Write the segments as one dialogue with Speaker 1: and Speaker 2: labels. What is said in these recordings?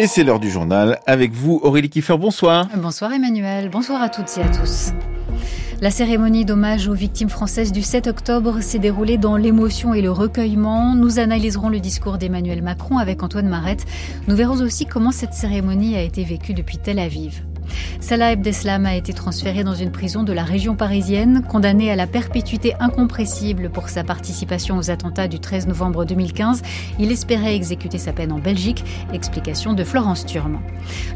Speaker 1: Et c'est l'heure du journal. Avec vous, Aurélie Kiefer, bonsoir.
Speaker 2: Bonsoir Emmanuel, bonsoir à toutes et à tous. La cérémonie d'hommage aux victimes françaises du 7 octobre s'est déroulée dans l'émotion et le recueillement. Nous analyserons le discours d'Emmanuel Macron avec Antoine Marette. Nous verrons aussi comment cette cérémonie a été vécue depuis Tel Aviv. Salah Abdeslam a été transféré dans une prison de la région parisienne, condamné à la perpétuité incompressible pour sa participation aux attentats du 13 novembre 2015. Il espérait exécuter sa peine en Belgique. Explication de Florence Turme.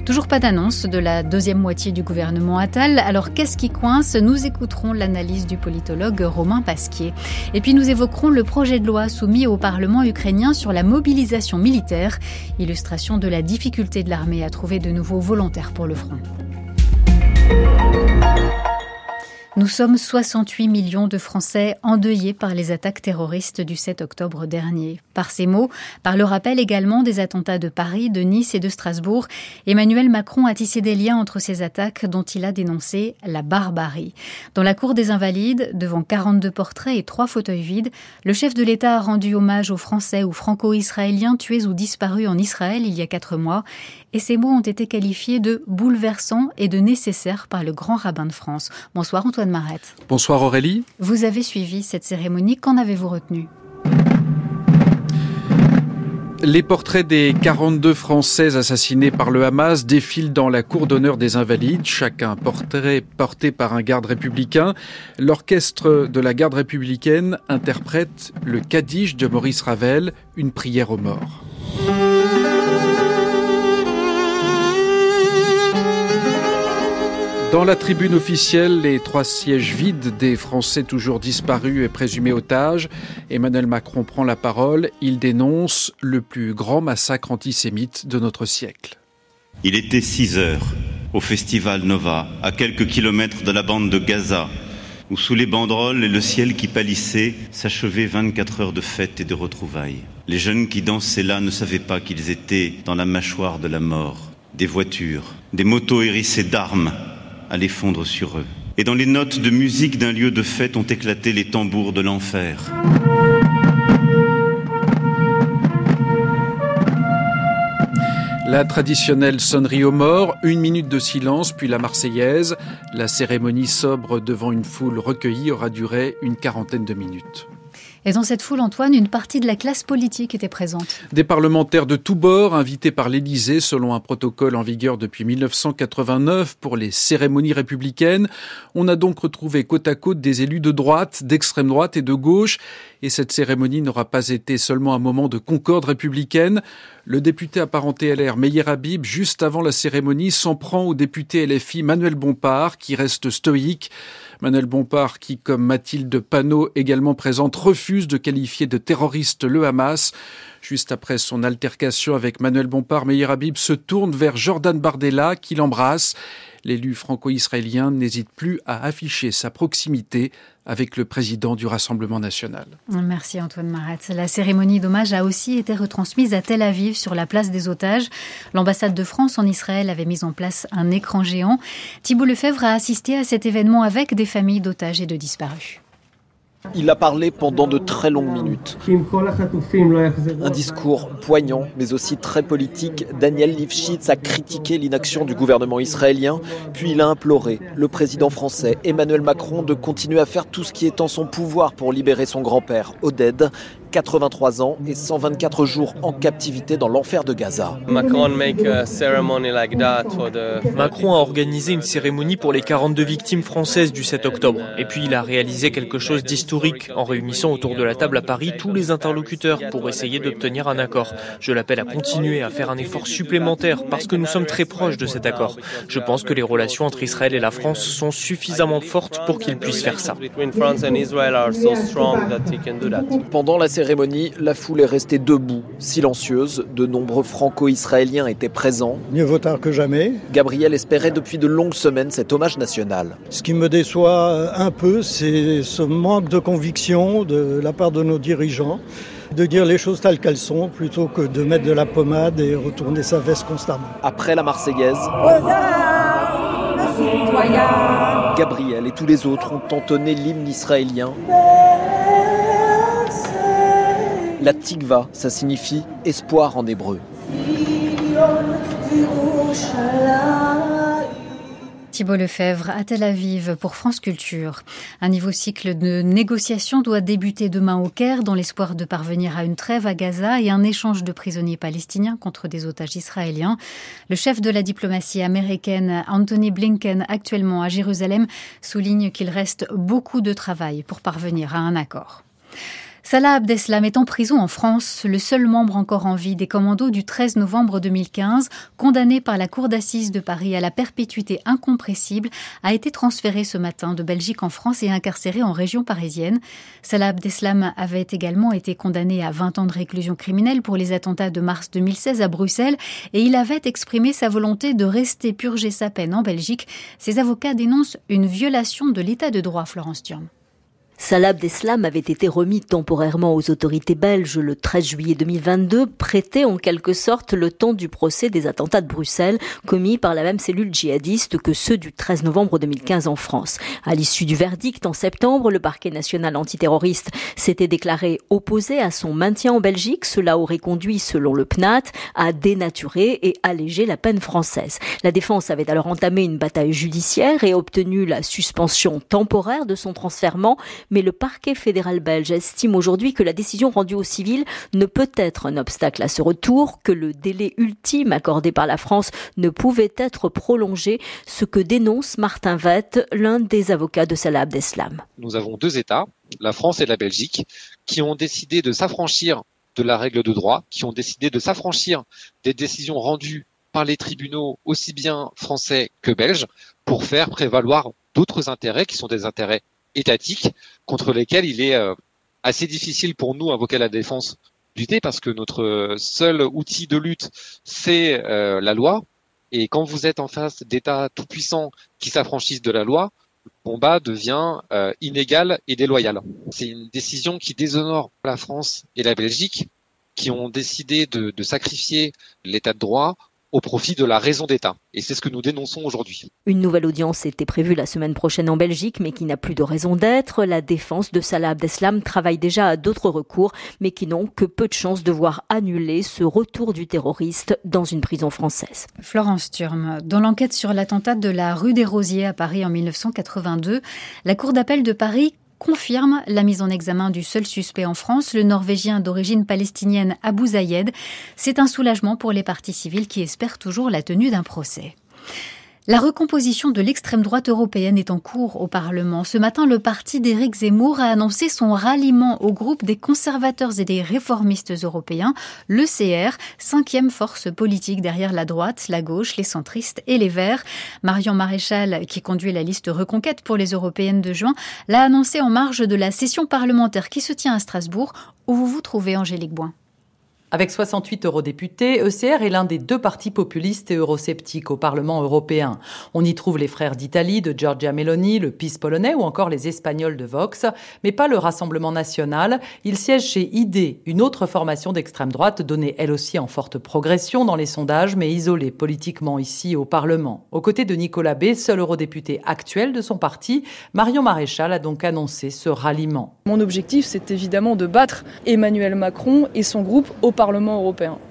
Speaker 2: Toujours pas d'annonce de la deuxième moitié du gouvernement Attal. Alors qu'est-ce qui coince? Nous écouterons l'analyse du politologue Romain Pasquier. Et puis nous évoquerons le projet de loi soumis au Parlement ukrainien sur la mobilisation militaire, illustration de la difficulté de l'armée à trouver de nouveaux volontaires pour le front. Nous sommes 68 millions de Français endeuillés par les attaques terroristes du 7 octobre dernier. Par ces mots, par le rappel également des attentats de Paris, de Nice et de Strasbourg, Emmanuel Macron a tissé des liens entre ces attaques dont il a dénoncé la barbarie. Dans la cour des Invalides, devant 42 portraits et trois fauteuils vides, le chef de l'État a rendu hommage aux Français ou franco-israéliens tués ou disparus en Israël il y a quatre mois, et ces mots ont été qualifiés de bouleversants et de nécessaires par le grand rabbin de France. Bonsoir Antoine Marette.
Speaker 3: Bonsoir Aurélie.
Speaker 2: Vous avez suivi cette cérémonie, qu'en avez-vous retenu?
Speaker 3: Les portraits des 42 Français assassinés par le Hamas défilent dans la cour d'honneur des Invalides, chacun portrait porté par un garde républicain. L'orchestre de la garde républicaine interprète le Kaddish de Maurice Ravel, une prière aux morts. Dans la tribune officielle, les trois sièges vides des Français toujours disparus et présumés otages, Emmanuel Macron prend la parole. Il dénonce le plus grand massacre antisémite de notre siècle.
Speaker 4: Il était 6 heures au festival Nova, à quelques kilomètres de la bande de Gaza, où sous les banderoles et le ciel qui pâlissait s'achevaient 24 heures de fête et de retrouvailles. Les jeunes qui dansaient là ne savaient pas qu'ils étaient dans la mâchoire de la mort. Des voitures, des motos hérissées d'armes, allaient fondre sur eux. Et dans les notes de musique d'un lieu de fête ont éclaté les tambours de l'enfer.
Speaker 3: La traditionnelle sonnerie aux morts, une minute de silence, puis la Marseillaise. La cérémonie sobre devant une foule recueillie aura duré une quarantaine de minutes.
Speaker 2: Et dans cette foule, Antoine, une partie de la classe politique était présente.
Speaker 3: Des parlementaires de tous bords invités par l'Élysée selon un protocole en vigueur depuis 1989 pour les cérémonies républicaines. On a donc retrouvé côte à côte des élus de droite, d'extrême droite et de gauche. Et cette cérémonie n'aura pas été seulement un moment de concorde républicaine. Le député apparenté LR Meyer Habib, juste avant la cérémonie, s'en prend au député LFI Manuel Bompard, qui reste stoïque. Manuel Bompard, qui, comme Mathilde Panot, également présente, refuse de qualifier de terroriste le Hamas. Juste après son altercation avec Manuel Bompard, Meir Habib se tourne vers Jordan Bardella, qui l'embrasse. L'élu franco-israélien n'hésite plus à afficher sa proximité avec le président du Rassemblement national.
Speaker 2: Merci Antoine Marat. La cérémonie d'hommage a aussi été retransmise à Tel Aviv sur la place des otages. L'ambassade de France en Israël avait mis en place un écran géant. Thibault Lefebvre a assisté à cet événement avec des familles d'otages et de disparus.
Speaker 5: Il a parlé pendant de très longues minutes. Un discours poignant, mais aussi très politique. Daniel Lifshitz a critiqué l'inaction du gouvernement israélien, puis il a imploré le président français Emmanuel Macron de continuer à faire tout ce qui est en son pouvoir pour libérer son grand-père, Oded, 83 ans et 124 jours en captivité dans l'enfer de Gaza.
Speaker 6: Macron a organisé une cérémonie pour les 42 victimes françaises du 7 octobre. Et puis il a réalisé quelque chose d'historique en réunissant autour de la table à Paris tous les interlocuteurs pour essayer d'obtenir un accord. Je l'appelle à continuer à faire un effort supplémentaire parce que nous sommes très proches de cet accord. Je pense que les relations entre Israël et la France sont suffisamment fortes pour qu'il puisse faire ça.
Speaker 5: Pendant la cérémonie, cérémonie, la foule est restée debout, silencieuse. De nombreux franco-israéliens étaient présents.
Speaker 7: Mieux vaut tard que jamais.
Speaker 5: Gabriel espérait depuis de longues semaines cet hommage national.
Speaker 7: Ce qui me déçoit un peu, c'est ce manque de conviction de la part de nos dirigeants de dire les choses telles qu'elles sont plutôt que de mettre de la pommade et retourner sa veste constamment.
Speaker 5: Après la Marseillaise, Gabriel et tous les autres ont entonné l'hymne israélien. La tikva, ça signifie espoir en hébreu.
Speaker 2: Thibault Lefebvre à Tel Aviv pour France Culture. Un nouveau cycle de négociations doit débuter demain au Caire dans l'espoir de parvenir à une trêve à Gaza et un échange de prisonniers palestiniens contre des otages israéliens. Le chef de la diplomatie américaine, Anthony Blinken, actuellement à Jérusalem, souligne qu'il reste beaucoup de travail pour parvenir à un accord. Salah Abdeslam est en prison en France, le seul membre encore en vie des commandos du 13 novembre 2015, condamné par la Cour d'assises de Paris à la perpétuité incompressible, a été transféré ce matin de Belgique en France et incarcéré en région parisienne. Salah Abdeslam avait également été condamné à 20 ans de réclusion criminelle pour les attentats de mars 2016 à Bruxelles et il avait exprimé sa volonté de rester purger sa peine en Belgique. Ses avocats dénoncent une violation de l'état de droit, Florence Thurm.
Speaker 8: Salah Abdeslam avait été remis temporairement aux autorités belges le 13 juillet 2022, prêté en quelque sorte le temps du procès des attentats de Bruxelles commis par la même cellule djihadiste que ceux du 13 novembre 2015 en France. À l'issue du verdict en septembre, le parquet national antiterroriste s'était déclaré opposé à son maintien en Belgique. Cela aurait conduit, selon le PNAT, à dénaturer et alléger la peine française. La défense avait alors entamé une bataille judiciaire et obtenu la suspension temporaire de son transfèrement mais le parquet fédéral belge estime aujourd'hui que la décision rendue aux civils ne peut être un obstacle à ce retour, que le délai ultime accordé par la France ne pouvait être prolongé, ce que dénonce Martin Vett, l'un des avocats de Salah Abdeslam.
Speaker 9: Nous avons deux États, la France et la Belgique, qui ont décidé de s'affranchir de la règle de droit, qui ont décidé de s'affranchir des décisions rendues par les tribunaux aussi bien français que belges pour faire prévaloir d'autres intérêts qui sont des intérêts étatiques contre lesquels il est euh, assez difficile pour nous, avocats la défense, lutter parce que notre seul outil de lutte, c'est euh, la loi. Et quand vous êtes en face d'États tout-puissants qui s'affranchissent de la loi, le combat devient euh, inégal et déloyal. C'est une décision qui déshonore la France et la Belgique, qui ont décidé de, de sacrifier l'état de droit au profit de la raison d'État. Et c'est ce que nous dénonçons aujourd'hui.
Speaker 8: Une nouvelle audience était prévue la semaine prochaine en Belgique, mais qui n'a plus de raison d'être. La défense de Salah Abdeslam travaille déjà à d'autres recours, mais qui n'ont que peu de chances de voir annuler ce retour du terroriste dans une prison française.
Speaker 2: Florence Turme, dans l'enquête sur l'attentat de la rue des Rosiers à Paris en 1982, la Cour d'appel de Paris confirme la mise en examen du seul suspect en France, le Norvégien d'origine palestinienne Abou Zayed. C'est un soulagement pour les parties civiles qui espèrent toujours la tenue d'un procès. La recomposition de l'extrême droite européenne est en cours au Parlement. Ce matin, le parti d'Éric Zemmour a annoncé son ralliement au groupe des conservateurs et des réformistes européens, l'ECR, cinquième force politique derrière la droite, la gauche, les centristes et les Verts. Marion Maréchal, qui conduit la liste Reconquête pour les européennes de juin, l'a annoncé en marge de la session parlementaire qui se tient à Strasbourg, où vous vous trouvez, Angélique Boin.
Speaker 10: Avec 68 eurodéputés, ECR est l'un des deux partis populistes et eurosceptiques au Parlement européen. On y trouve les frères d'Italie de Giorgia Meloni, le PIS polonais ou encore les Espagnols de Vox, mais pas le Rassemblement national. Il siège chez ID, une autre formation d'extrême droite donnée elle aussi en forte progression dans les sondages, mais isolée politiquement ici au Parlement. Aux côtés de Nicolas B, seul eurodéputé actuel de son parti, Marion Maréchal a donc annoncé ce ralliement.
Speaker 11: Mon objectif, c'est évidemment de battre Emmanuel Macron et son groupe au Parlement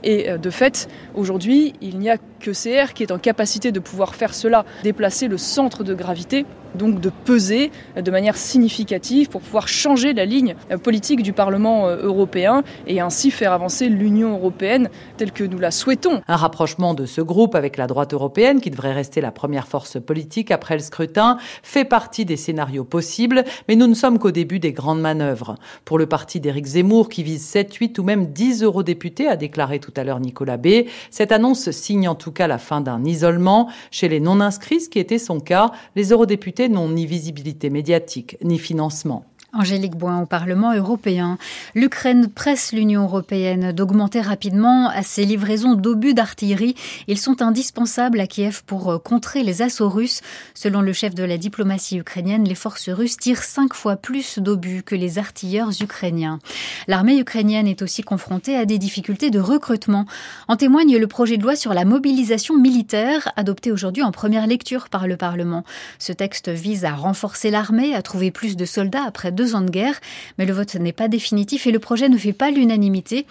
Speaker 11: Et euh, de fait, aujourd'hui, il n'y a que CR qui est en capacité de pouvoir faire cela, déplacer le centre de gravité donc de peser de manière significative pour pouvoir changer la ligne politique du Parlement euh, européen et ainsi faire avancer l'Union européenne telle que nous la souhaitons.
Speaker 10: Un rapprochement de ce groupe avec la droite européenne, qui devrait rester la première force politique après le scrutin, fait partie des scénarios possibles, mais nous ne sommes qu'au début des grandes manœuvres. Pour le parti d'Éric Zemmour, qui vise 7, 8 ou même 10 eurodéputés, a déclaré tout à l'heure Nicolas B, cette annonce signe en tout cas la fin d'un isolement. Chez les non-inscrits, ce qui était son cas, les eurodéputés n'ont ni visibilité médiatique ni financement.
Speaker 2: Angélique Boin au Parlement européen. L'Ukraine presse l'Union européenne d'augmenter rapidement ses livraisons d'obus d'artillerie. Ils sont indispensables à Kiev pour euh, contrer les assauts russes. Selon le chef de la diplomatie ukrainienne, les forces russes tirent cinq fois plus d'obus que les artilleurs ukrainiens. L'armée ukrainienne est aussi confrontée à des difficultés de recrutement. En témoigne le projet de loi sur la mobilisation militaire adopté aujourd'hui en première lecture par le Parlement. Ce texte vise à renforcer l'armée, à trouver plus de soldats après deux deux ans de guerre. Mais le vote n'est pas définitif et le projet ne fait pas l'unanimité.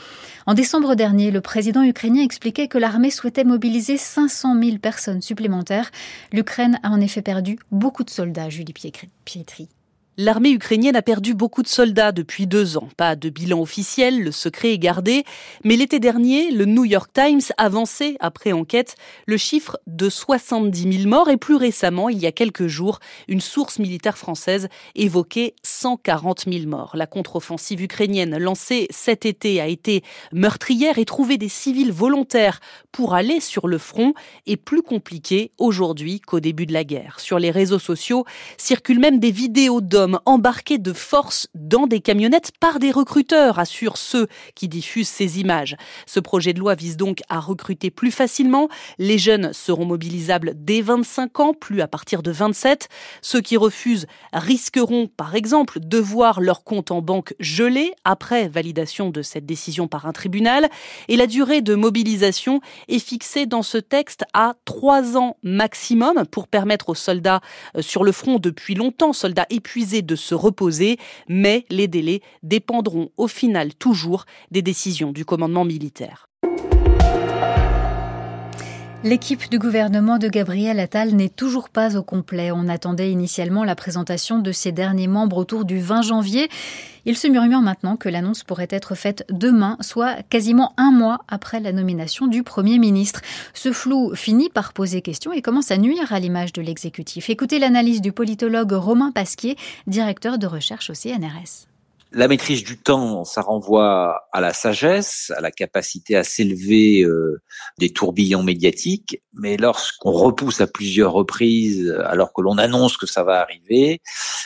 Speaker 2: En décembre dernier, le président ukrainien expliquait que l'armée souhaitait mobiliser 500 000 personnes supplémentaires. L'Ukraine a en effet perdu beaucoup de soldats, Julie Pietri.
Speaker 12: L'armée ukrainienne a perdu beaucoup de soldats depuis deux ans. Pas de bilan officiel, le secret est gardé. Mais l'été dernier, le New York Times avançait, après enquête, le chiffre de 70 000 morts. Et plus récemment, il y a quelques jours, une source militaire française évoquait 140 000 morts. La contre-offensive ukrainienne lancée cet été a été meurtrière et trouver des civils volontaires pour aller sur le front est plus compliqué aujourd'hui qu'au début de la guerre. Sur les réseaux sociaux circulent même des vidéos d'hommes embarqués de force dans des camionnettes par des recruteurs, assurent ceux qui diffusent ces images. Ce projet de loi vise donc à recruter plus facilement. Les jeunes seront mobilisables dès 25 ans, plus à partir de 27. Ceux qui refusent risqueront, par exemple, de voir leur compte en banque gelé après validation de cette décision par un tribunal. Et la durée de mobilisation est fixée dans ce texte à trois ans maximum pour permettre aux soldats euh, sur le front depuis longtemps, soldats épuisés, de se reposer, mais les délais dépendront au final toujours des décisions du commandement militaire.
Speaker 2: L'équipe du gouvernement de Gabriel Attal n'est toujours pas au complet. On attendait initialement la présentation de ses derniers membres autour du 20 janvier. Il se murmure maintenant que l'annonce pourrait être faite demain, soit quasiment un mois après la nomination du Premier ministre. Ce flou finit par poser question et commence à nuire à l'image de l'exécutif. Écoutez l'analyse du politologue Romain Pasquier, directeur de recherche au CNRS.
Speaker 13: La maîtrise du temps, ça renvoie à la sagesse, à la capacité à s'élever euh, des tourbillons médiatiques. Mais lorsqu'on repousse à plusieurs reprises, alors que l'on annonce que ça va arriver,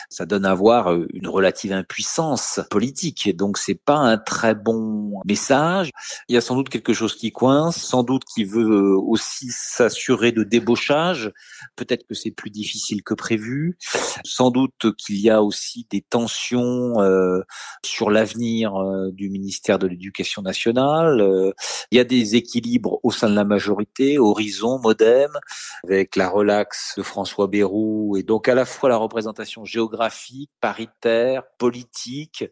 Speaker 13: ça donne à voir euh, une relative impuissance politique. Donc c'est pas un très bon message. Il y a sans doute quelque chose qui coince, sans doute qui veut euh, aussi s'assurer de débauchage. Peut-être que c'est plus difficile que prévu. Sans doute qu'il y a aussi des tensions sur l'avenir euh, du ministère de l'Éducation nationale. Euh, il y a des équilibres au sein de la majorité, Horizon, Modem, avec la relaxe de François Bayrou, et donc à la fois la représentation géographique, paritaire, politique,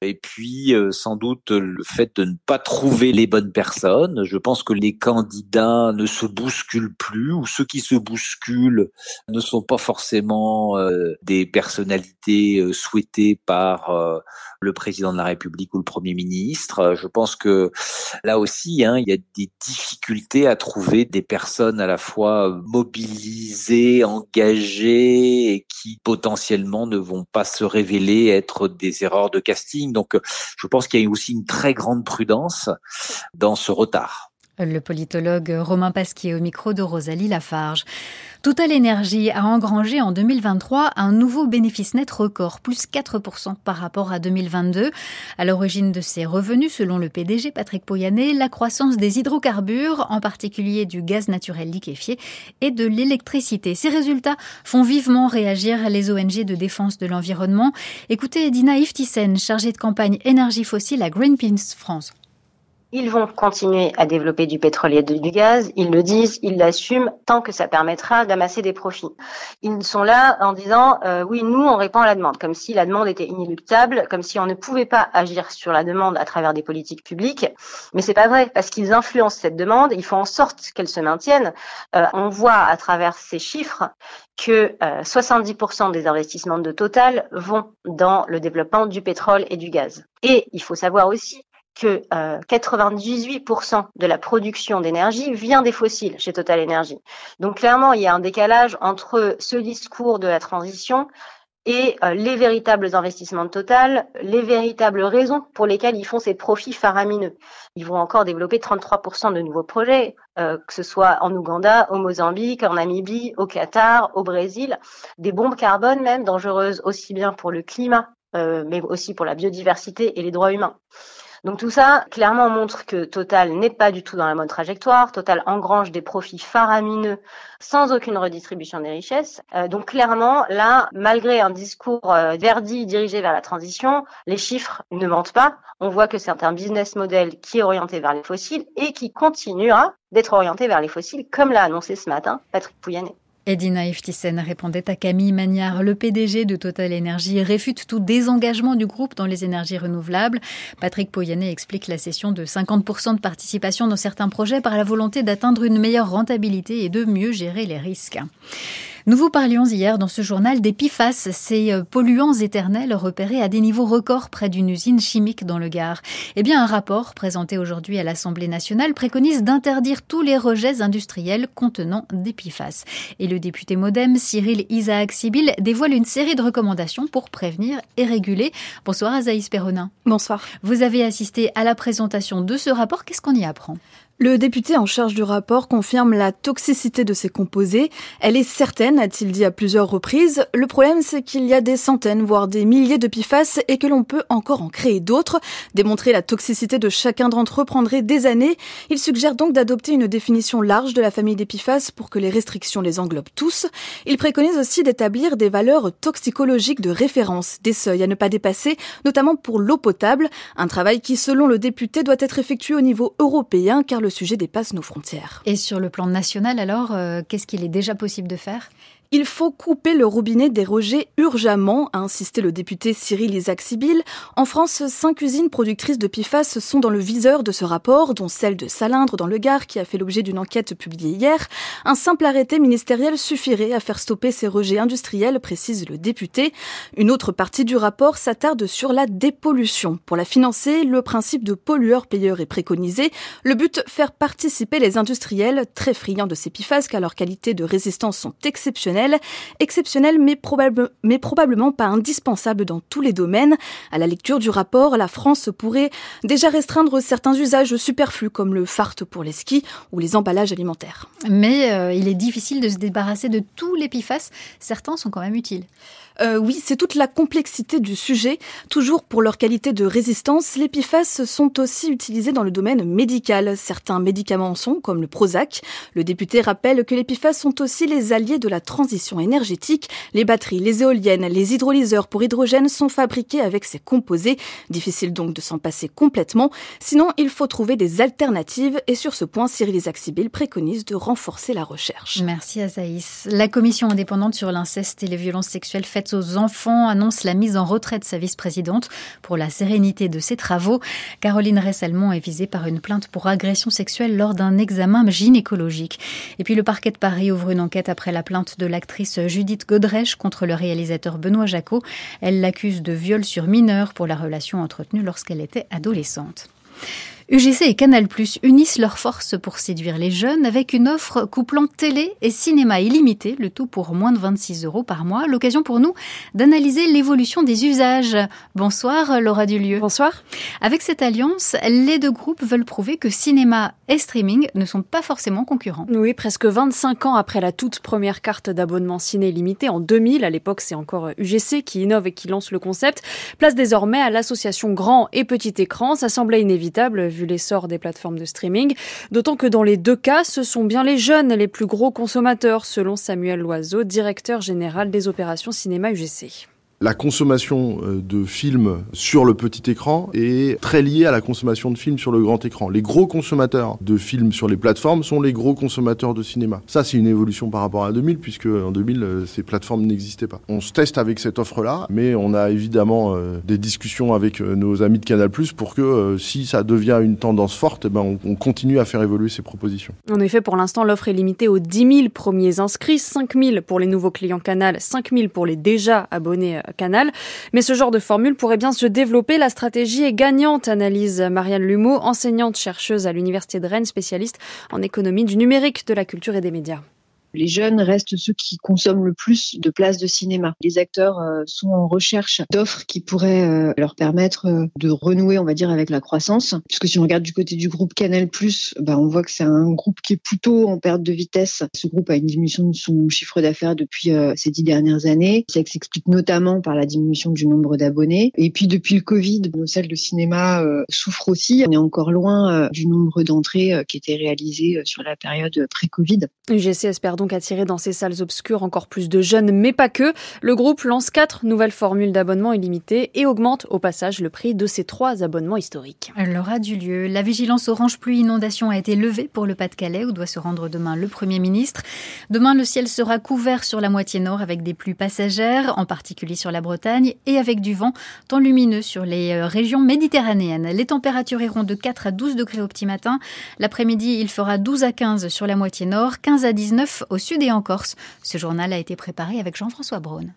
Speaker 13: et puis euh, sans doute le fait de ne pas trouver les bonnes personnes. Je pense que les candidats ne se bousculent plus, ou ceux qui se bousculent ne sont pas forcément des personnalités souhaitées par le président de la République ou le Premier ministre. Je pense que là aussi, hein, il y a des difficultés à trouver des personnes à la fois mobilisées, engagées et qui potentiellement ne vont pas se révéler être des erreurs de casting. Donc, je pense qu'il y a aussi une très grande prudence dans ce retard.
Speaker 2: Le politologue Romain Pasquier au micro de Rosalie Lafarge. Total Energy a engrangé en 2023 un nouveau bénéfice net record, plus 4% par rapport à 2022. À l'origine de ces revenus, selon le PDG Patrick Poyanet, la croissance des hydrocarbures, en particulier du gaz naturel liquéfié et de l'électricité. Ces résultats font vivement réagir les ONG de défense de l'environnement. Écoutez Dina Iftisen, chargée de campagne énergie fossile à Greenpeace France.
Speaker 14: Ils vont continuer à développer du pétrole et du gaz, ils le disent, ils l'assument, tant que ça permettra d'amasser des profits. Ils sont là en disant, euh, oui, nous, on répond à la demande, comme si la demande était inéluctable, comme si on ne pouvait pas agir sur la demande à travers des politiques publiques. Mais c'est pas vrai, parce qu'ils influencent cette demande, ils font en sorte qu'elle se maintienne. Euh, on voit à travers ces chiffres que 70% euh, des investissements de Total vont dans le développement du pétrole et du gaz. Et il faut savoir aussi que 98% euh, de la production d'énergie vient des fossiles chez Total Energy. Donc clairement, il y a un décalage entre ce discours de la transition et euh, les véritables investissements de Total, les véritables raisons pour lesquelles ils font ces profits faramineux. Ils vont encore développer 33% de nouveaux projets, euh, que ce soit en Ouganda, au Mozambique, en Namibie, au Qatar, au Brésil, des bombes carbone même dangereuses aussi bien pour le climat, mais aussi pour la biodiversité et les droits humains. Donc tout ça, clairement, montre que Total n'est pas du tout dans la bonne trajectoire. Total engrange des profits faramineux sans aucune redistribution des richesses. Euh, donc clairement, là, malgré un discours euh, verdi dirigé vers la transition, les chiffres ne mentent pas. On voit que c'est un business model qui est orienté vers les fossiles et qui continuera d'être orienté vers les fossiles, comme l'a annoncé ce matin Patrick Pouyanné.
Speaker 2: Edina Eftisen répondait à Camille Magnard. Le PDG de Total Energy réfute tout désengagement du groupe dans les énergies renouvelables. Patrick Poyanet explique la cession de 50% de participation dans certains projets par la volonté d'atteindre une meilleure rentabilité et de mieux gérer les risques. Nous vous parlions hier dans ce journal des PFAS, ces euh, polluants éternels repérés à des niveaux records près d'une usine chimique dans le Gard. Eh bien, un rapport présenté aujourd'hui à l'Assemblée nationale préconise d'interdire tous les rejets industriels contenant des PFAS. Et le député modem Cyril Isaac Sibyl dévoile une série de recommandations pour prévenir et réguler. Bonsoir Azaïs Perronin.
Speaker 15: Bonsoir.
Speaker 2: Vous avez assisté à la présentation de ce rapport. Qu'est-ce qu'on y apprend?
Speaker 15: Le député en charge du rapport confirme la toxicité de ces composés. Elle est certaine, a-t-il dit à plusieurs reprises. Le problème, c'est qu'il y a des centaines, voire des milliers de PFAS et que l'on peut encore en créer d'autres. Démontrer la toxicité de chacun d'entre eux prendrait des années. Il suggère donc d'adopter une définition large de la famille des PFAS pour que les restrictions les englobent tous. Il préconise aussi d'établir des valeurs toxicologiques de référence, des seuils à ne pas dépasser, notamment pour l'eau potable. Un travail qui, selon le député, doit être effectué au niveau européen car sujet dépasse nos frontières.
Speaker 2: Et sur le plan national, alors, euh, qu'est-ce qu'il est déjà possible de faire?
Speaker 15: Il faut couper le robinet des rejets urgemment, a insisté le député Cyril Isaac Sibyl. En France, cinq usines productrices de PFAS sont dans le viseur de ce rapport, dont celle de Salindre dans le Gard, qui a fait l'objet d'une enquête publiée hier. Un simple arrêté ministériel suffirait à faire stopper ces rejets industriels, précise le député. Une autre partie du rapport s'attarde sur la dépollution. Pour la financer, le principe de pollueur-payeur est préconisé. Le but, faire participer les industriels, très friands de ces PFAS car leurs qualités de résistance sont exceptionnelles exceptionnel, mais, probablement pas indispensable dans tous les domaines. À la lecture du rapport, la France pourrait déjà restreindre certains usages superflus comme le fart pour les skis ou les emballages alimentaires.
Speaker 2: Mais euh, il est difficile de se débarrasser de tous les. Certains sont quand même utiles.
Speaker 15: Euh, oui, c'est toute la complexité du sujet. Toujours pour leur qualité de résistance, les PFAS sont aussi utilisés dans le domaine médical. Certains médicaments en sont, comme le Prozac. Le député rappelle que les PFAS sont aussi les alliés de la transition énergétique. Les batteries, les éoliennes, les hydrolyseurs pour hydrogène sont fabriqués avec ces composés. Difficile donc de s'en passer complètement. Sinon, il faut trouver des alternatives. Et sur ce point, Cyril Isaac-Sibyl préconise de renforcer la recherche.
Speaker 2: Merci Azaïs. La commission indépendante sur l'inceste et les violences sexuelles aux enfants annonce la mise en retrait de sa vice-présidente pour la sérénité de ses travaux. Caroline Ressalmont est visée par une plainte pour agression sexuelle lors d'un examen gynécologique. Et puis le parquet de Paris ouvre une enquête après la plainte de l'actrice Judith Godrèche contre le réalisateur Benoît Jacot. Elle l'accuse de viol sur mineur pour la relation entretenue lorsqu'elle était adolescente. UGC et Canal Plus unissent leurs forces pour séduire les jeunes avec une offre couplant télé et cinéma illimité, le tout pour moins de 26 euros par mois. L'occasion pour nous d'analyser l'évolution des usages. Bonsoir Laura Dulieu.
Speaker 15: Bonsoir.
Speaker 2: Avec cette alliance, les deux groupes veulent prouver que cinéma et streaming ne sont pas forcément concurrents.
Speaker 15: Oui, presque 25 ans après la toute première carte d'abonnement ciné illimité en 2000, à l'époque c'est encore UGC qui innove et qui lance le concept, place désormais à l'association grand et petit écran. Ça semblait inévitable vu l'essor des plateformes de streaming. D'autant que dans les deux cas, ce sont bien les jeunes les plus gros consommateurs, selon Samuel Loiseau, directeur général des opérations cinéma UGC
Speaker 16: la consommation euh, de films sur le petit écran est très liée à la consommation de films sur le grand écran. Les gros consommateurs de films sur les plateformes sont les gros consommateurs de cinéma. Ça, c'est une évolution par rapport à 2000, puisque en 2000, euh, ces plateformes n'existaient pas. On se teste avec cette offre-là, mais on a évidemment euh, des discussions avec nos amis de Canal+, pour que si ça devient une tendance forte, eh ben, on, continue à faire évoluer ces propositions.
Speaker 15: En effet, pour l'instant, l'offre est limitée aux 10 000 premiers inscrits, 5 000 pour les nouveaux clients Canal, 5 000 pour les déjà abonnés Canal. Mais ce genre de formule pourrait bien se développer. La stratégie est gagnante, analyse Marianne Lumeau, enseignante chercheuse à l'Université de Rennes, spécialiste en économie du numérique, de la culture et des médias
Speaker 17: les jeunes restent ceux qui consomment le plus de places de cinéma. Les acteurs euh, sont en recherche d'offres qui pourraient euh, leur permettre euh, de renouer, on va dire, avec la croissance. Puisque si on regarde du côté du groupe Canal+, bah, on voit que c'est un groupe qui est plutôt en perte de vitesse. Ce groupe a une diminution de son chiffre d'affaires depuis ces dix dernières années. Ça s'explique notamment par la diminution du nombre d'abonnés. Et puis depuis le Covid, nos salles de cinéma souffrent aussi. On est encore loin du nombre d'entrées qui étaient réalisées sur la période pré-Covid.
Speaker 15: UGC
Speaker 18: donc attirer dans ces salles obscures encore plus de jeunes, mais pas que. Le groupe lance quatre nouvelles formules d'abonnement illimité et augmente au passage le prix de ses trois abonnements historiques.
Speaker 2: L'aura du lieu. La vigilance orange pluie inondation a été levée pour le Pas-de-Calais où doit se rendre demain le Premier ministre. Demain, le ciel sera couvert sur la moitié nord avec des pluies passagères, en particulier sur la Bretagne, et avec du vent, temps lumineux sur les euh, régions méditerranéennes. Les températures iront de 4 à 12 degrés au petit matin. L'après-midi, il fera 12 à 15 sur la moitié nord, 15 à 19 au sud et en Corse. Ce journal a été préparé avec Jean-François Braun.